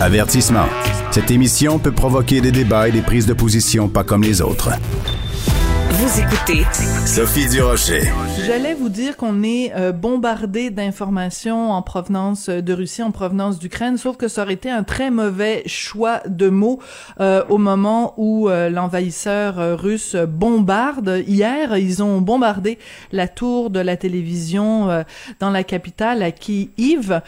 Avertissement. Cette émission peut provoquer des débats et des prises de position pas comme les autres. Vous écoutez Sophie Durocher. J'allais vous dire qu'on est euh, bombardé d'informations en provenance de Russie, en provenance d'Ukraine, sauf que ça aurait été un très mauvais choix de mots euh, au moment où euh, l'envahisseur russe bombarde. Hier, ils ont bombardé la tour de la télévision dans la capitale à Kiev.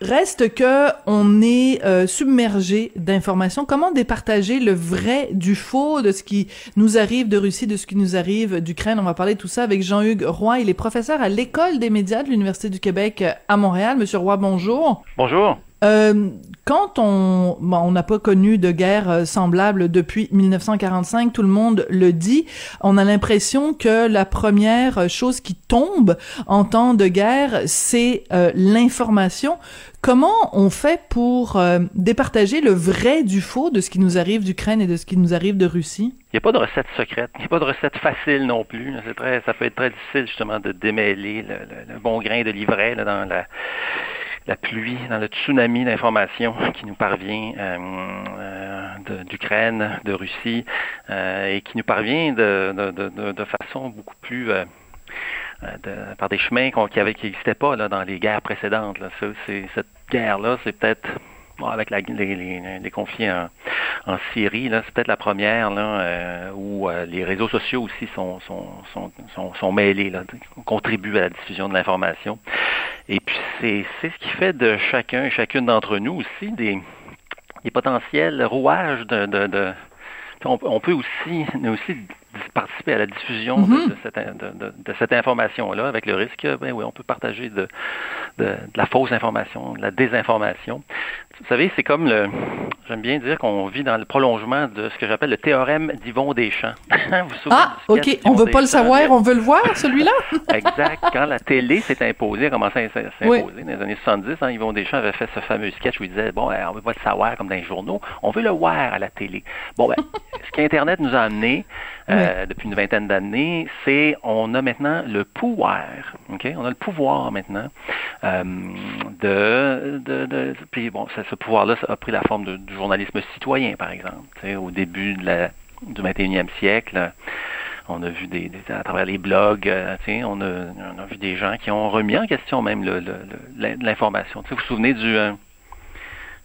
Reste que on est euh, submergé d'informations. Comment départager le vrai du faux de ce qui nous arrive de Russie, de ce qui nous arrive d'Ukraine? On va parler de tout ça avec Jean-Hugues Roy. Il est professeur à l'école des médias de l'Université du Québec à Montréal. Monsieur Roy, bonjour. Bonjour. Euh, quand on bon, on n'a pas connu de guerre euh, semblable depuis 1945, tout le monde le dit. On a l'impression que la première chose qui tombe en temps de guerre, c'est euh, l'information. Comment on fait pour euh, départager le vrai du faux de ce qui nous arrive d'Ukraine et de ce qui nous arrive de Russie? Il n'y a pas de recette secrète. Il n'y a pas de recette facile non plus. Ça peut être très difficile justement de démêler le, bon grain de livret dans la la pluie, dans le tsunami d'informations qui nous parvient euh, euh, d'Ukraine, de, Russie, euh, et qui nous parvient de, façon beaucoup plus par des chemins qui n'existaient pas dans les guerres précédentes. Cette guerre-là, c'est peut-être avec les, conflits en, Syrie, c'est peut-être la première où les réseaux sociaux aussi sont, mêlés, contribuent à la diffusion de l'information. Et puis c'est, ce qui fait de chacun et chacune d'entre nous aussi des, des potentiels rouages de, de, de on, peut aussi, aussi participer à la diffusion de, mhm. cette, de, cette information-là, avec le risque, ben oui, on peut partager de, la fausse information, de la désinformation. Vous savez, c'est comme le, j'aime bien dire qu'on vit dans le prolongement de ce que j'appelle le théorème d'Yvon Deschamps. vous ah, ok, on veut pas le savoir, on veut le voir, celui-là? exact. Quand la télé s'est imposée, a commencé à s'imposer dans les années 70, hein, Yvon Deschamps avait fait ce fameux sketch où il disait, bon, on veut pas le savoir comme dans les journaux, on veut le voir à la télé. Bon, ben, ce qu'Internet nous a amené, euh, depuis une vingtaine d'années, c'est on a maintenant le pouvoir, ok, on a le pouvoir maintenant euh, de, de, de, puis bon, ce pouvoir-là a pris la forme du journalisme citoyen, par exemple, au début du 21e siècle. On a vu des, à travers les blogs, euh, on, a, on a vu des gens qui ont remis en question même l'information. Vous vous souvenez du,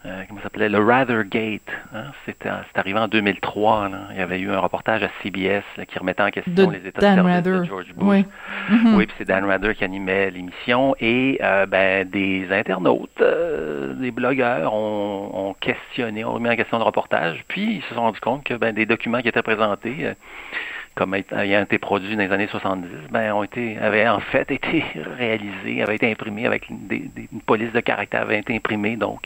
euh, comment ça s'appelait, le Rathergate. Hein? C'est arrivé en 2003. Là. Il y avait eu un reportage à CBS qui remettait en question les états de service de George Bush. Oui, mm-hmm. oui puis c'est Dan Rather qui animait l'émission. Et euh, ben, des internautes, euh, des blogueurs ont, ont, questionné, ont remis en question le reportage. Puis ils se sont rendus compte que ben, des documents qui étaient présentés comme ayant été produits dans les années 70, ben, ont été, avaient en fait été réalisés, avaient été imprimés avec des, une police de caractère, avait été imprimée, donc,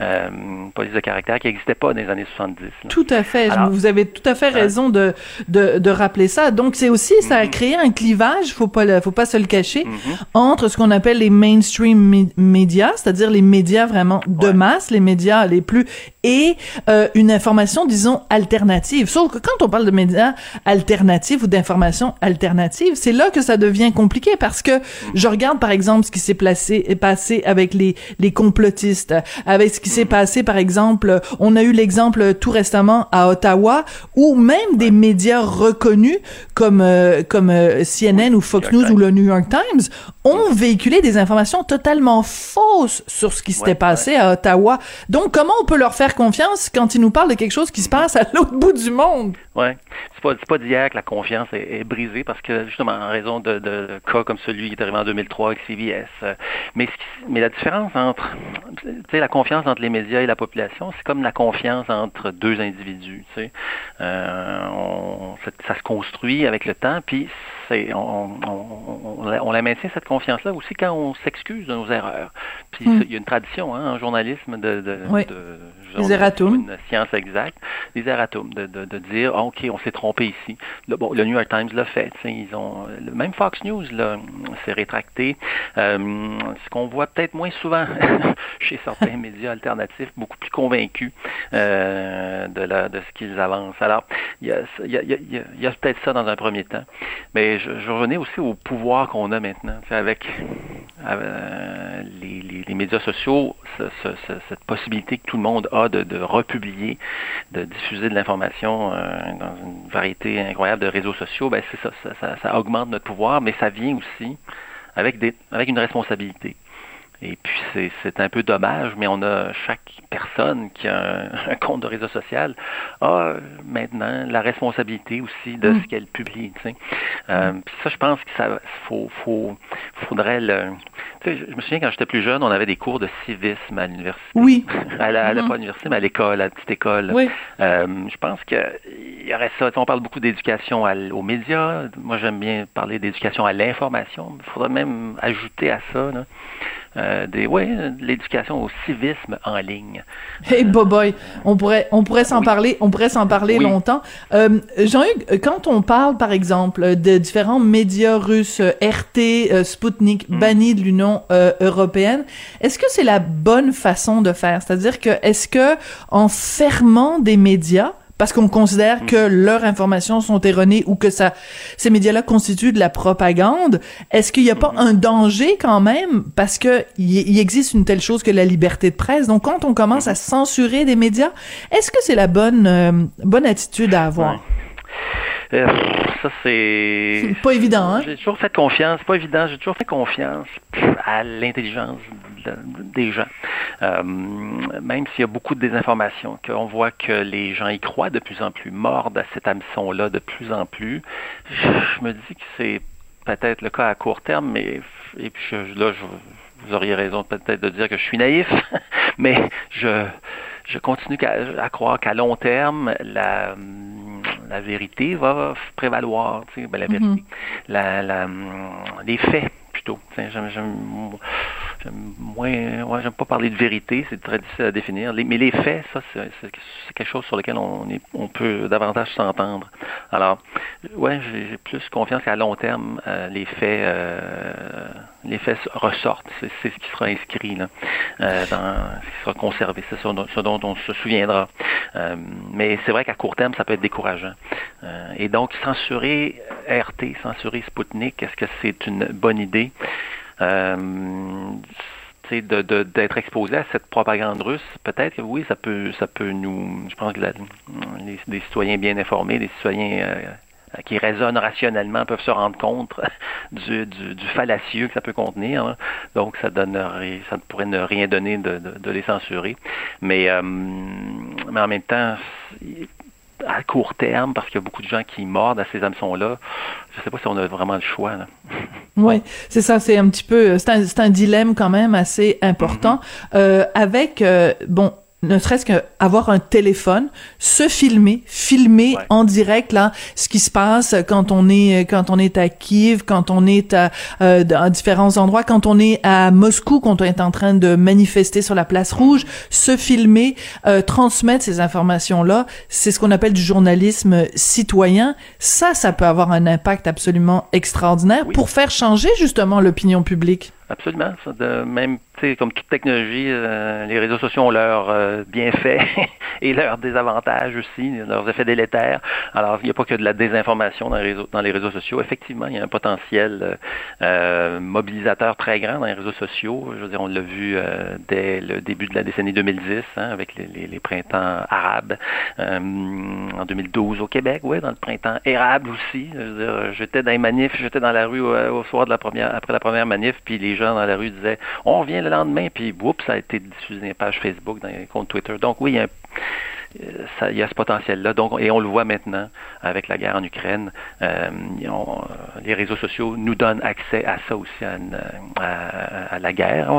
euh, une police de caractère qui n'existait pas dans les années 70. Tout à fait. vous avez tout à fait raison de, de, de, rappeler ça. Donc, c'est aussi, ça a mm-hmm. créé un clivage, faut pas, faut pas se le cacher, mm-hmm. entre ce qu'on appelle les mainstream médias, c'est-à-dire les médias vraiment de masse, les médias les plus, et euh, une information, disons, alternative. Sauf que quand on parle de médias alternatifs, ou d'informations alternatives, c'est là que ça devient compliqué parce que je regarde par exemple ce qui s'est passé avec les les complotistes, avec ce qui s'est passé par exemple, on a eu l'exemple tout récemment à Ottawa où même des médias reconnus comme euh, comme euh, CNN ou Fox News ou le New York Times ont véhiculé des informations totalement fausses sur ce qui s'était passé à Ottawa. Donc comment on peut leur faire confiance quand ils nous parlent de quelque chose qui se passe à l'autre bout du monde? Ouais, c'est pas pas d'hier la confiance est, brisée parce que justement en raison de, cas comme celui qui est arrivé en 2003 avec CBS. Euh, mais mais la différence entre la confiance entre les médias et la population, c'est comme la confiance entre deux individus. Euh, on, ça se construit avec le temps, puis c'est on, on, on, la maintient cette confiance-là aussi quand on s'excuse de nos erreurs. Puis hmm. il y a une tradition hein, en journalisme de, de, de les erratums. une science exacte, les erratums, de, de, de dire ah, ok on s'est trompé ici. Le, bon, le New York Times l'a fait. Ils ont même Fox News s'est rétracté. Euh, ce qu'on voit peut-être moins souvent chez certains médias alternatifs, beaucoup plus convaincus euh, de, la, de ce qu'ils avancent. Alors il y a, y a, y a peut-être ça dans un premier temps, mais je, revenais aussi au pouvoir qu'on a maintenant, avec les, les, médias sociaux, cette possibilité que tout le monde a de, republier, de diffuser de l'information dans une variété incroyable de réseaux sociaux, ben c'est ça, augmente notre pouvoir, mais ça vient aussi avec une responsabilité. Et puis c'est un peu dommage, mais on a chaque personne qui a un, compte de réseau social a maintenant la responsabilité aussi de mm. ce qu'elle publie. Tu sais. Euh, puis ça, je pense que ça faut, faut faudrait le. Tu sais, je me souviens quand j'étais plus jeune, on avait des cours de civisme à l'université. Oui. à la, mm-hmm. pas l'université, mais à l'école, à la petite école. Oui. Euh, je pense qu'il y aurait ça. On parle beaucoup d'éducation aux médias. Moi, j'aime bien parler d'éducation à l'information. Il faudrait même ajouter à ça. Là. Euh, des, ouais, l'éducation au civisme en ligne. Hey, boy, on pourrait, on pourrait s'en parler, on pourrait s'en parler longtemps. Euh, Jean-Hugues, quand on parle, par exemple, de différents médias russes, RT, euh, Sputnik, mm. bannis de l'Union euh, européenne, est-ce que c'est la bonne façon de faire? C'est-à-dire que, est-ce que, en fermant des médias, parce qu'on considère que mm. leurs informations sont erronées ou que ça, ces médias-là constituent de la propagande. Est-ce qu'il n'y a pas mm-hmm. un danger quand même? Parce que il existe une telle chose que la liberté de presse. Donc quand on commence à mm-hmm. censurer des médias, est-ce que c'est la bonne euh, bonne attitude à avoir? Euh, ça, c'est. Pas évident, hein? J'ai toujours fait confiance, pas évident, j'ai toujours fait confiance à l'intelligence des gens. Euh, même s'il y a beaucoup de désinformation, qu'on voit que les gens y croient de plus en plus, mordent à cet hameçon-là de plus en plus, je, me dis que c'est peut-être le cas à court terme, mais et puis là, vous auriez raison peut-être de dire que je suis naïf, mais je, je continue à, croire qu'à long terme, la, la vérité va prévaloir, tu sais, ben, la vérité, mm-hmm. la, la, les faits plutôt. J'aime moins, ouais, j'aime pas parler de vérité, c'est très difficile à définir. mais les faits, ça, c'est quelque chose sur lequel on, est, on peut davantage s'entendre. Alors, ouais, j'ai plus confiance qu'à long terme, euh, les faits, euh, les faits ressortent. C'est ce qui sera inscrit là, euh, dans, ce qui sera conservé. C'est ce, dont on se souviendra. mais c'est vrai qu'à court terme, ça peut être décourageant. et donc, censurer RT, censurer Sputnik, est-ce que c'est une bonne idée? Euh, d'être de, exposé à cette propagande russe, peut-être que oui, ça peut, ça peut nous. Je pense que les, des citoyens bien informés, des citoyens euh, qui raisonnent rationnellement peuvent se rendre compte du, du, fallacieux que ça peut contenir. Hein. Donc, ça donnerait, ça pourrait ne rien donner de, de, les censurer. Mais, euh, mais en même temps, à court terme, parce qu'il y a beaucoup de gens qui mordent à ces hameçons-là, je ne sais pas si on a vraiment le choix. Oui, c'est ça, c'est un petit peu, c'est un, un, dilemme quand même assez important. Mm-hmm. euh, avec, euh, bon, ne serait-ce qu'avoir un téléphone, se filmer, filmer en direct là ce qui se passe quand on est quand on est à Kiev, quand on est à, euh, différents endroits, quand on est à Moscou, quand on est en train de manifester sur la place rouge, se filmer, euh, transmettre ces informations là, c'est ce qu'on appelle du journalisme citoyen. Ça, ça peut avoir un impact absolument extraordinaire pour faire changer justement l'opinion publique. Absolument. de même, comme toute technologie, euh, les réseaux sociaux ont leurs euh, bienfaits et leurs désavantages aussi, leurs effets délétères. Alors, il n'y a pas que de la désinformation dans les réseaux, sociaux. Effectivement, il y a un potentiel euh, mobilisateur très grand dans les réseaux sociaux. Je veux dire, on l'a vu dès le début de la décennie 2010, hein, avec les, printemps arabes. en 2012 au Québec, oui, dans le printemps érable aussi. J'étais dans les manifs, j'étais dans la rue au, soir de la première, après la première manif, puis les gens dans la rue disaient on revient le lendemain, puis oups, ça a été diffusé dans les pages Facebook, dans les comptes Twitter. Donc oui, il y a, euh, il y a ce potentiel-là. Donc, et on le voit maintenant avec la guerre en Ukraine. Euh, les réseaux sociaux nous donnent accès à ça aussi, à, la guerre,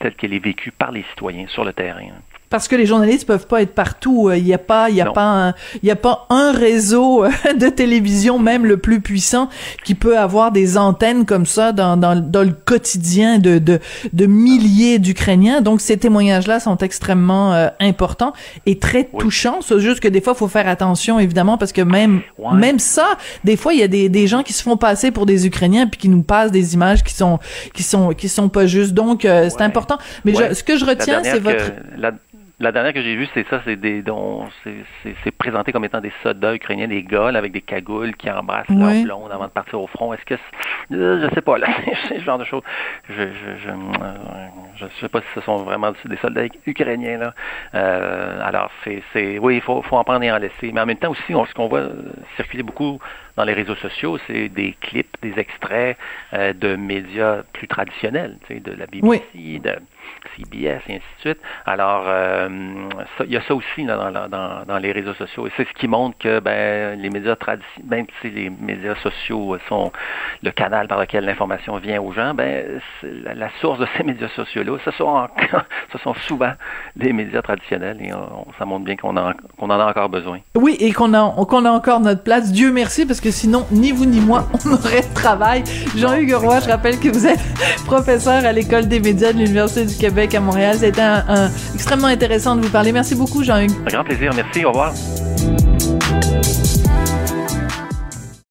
telle qu'elle est vécue par les citoyens sur le terrain parce que les journalistes peuvent pas être partout. Il n'y a pas, il y a pas, il y a pas un réseau euh, de télévision, même le plus puissant, qui peut avoir des antennes comme ça dans, dans, dans le quotidien de, de, de milliers d'Ukrainiens. Donc ces témoignages-là sont extrêmement euh, importants et très touchants. C'est juste que des fois, il faut faire attention, évidemment, parce que même même ça, des fois, il y a des, des gens qui se font passer pour des Ukrainiens puis qui nous passent des images qui sont qui sont qui sont pas justes. Donc euh, c'est important. Mais ce que je retiens, c'est votre la dernière que j'ai vue, c'est ça, c'est des dont c'est présenté comme étant des soldats ukrainiens, des gars avec des cagoules qui embrassent leur blonde avant de partir au front. Est-ce que je sais pas là, c'est ce genre de choses. Je je, je, euh, je sais pas si ce sont vraiment des soldats ukrainiens là. Euh, alors c'est oui, il faut, faut en prendre et en laisser. Mais en même temps aussi, ce qu'on voit circuler beaucoup dans les réseaux sociaux, c'est des clips, des extraits euh, de médias plus traditionnels, tu sais, de la BBC, de CBS et ainsi de suite. Alors, euh, il y a ça aussi dans, dans, dans, les réseaux sociaux. Et c'est ce qui montre que ben, les médias traditionnels, même si les médias sociaux sont le canal par lequel l'information vient aux gens, ben, la, source de ces médias sociaux-là, ce sont, ce sont souvent les médias traditionnels et ça montre bien qu'on qu'on en a encore besoin. Oui, et qu'on a, qu'on a encore notre place. Dieu merci, parce que sinon, ni vous ni moi, on aurait de travail. Jean-Hugues Roy, je rappelle que vous êtes professeur à l'École des médias de l'Université du Québec à Montréal. C'était un, extrêmement intéressant de vous parler. Merci beaucoup, Jean-Hugues. Un grand plaisir. Merci. Au revoir.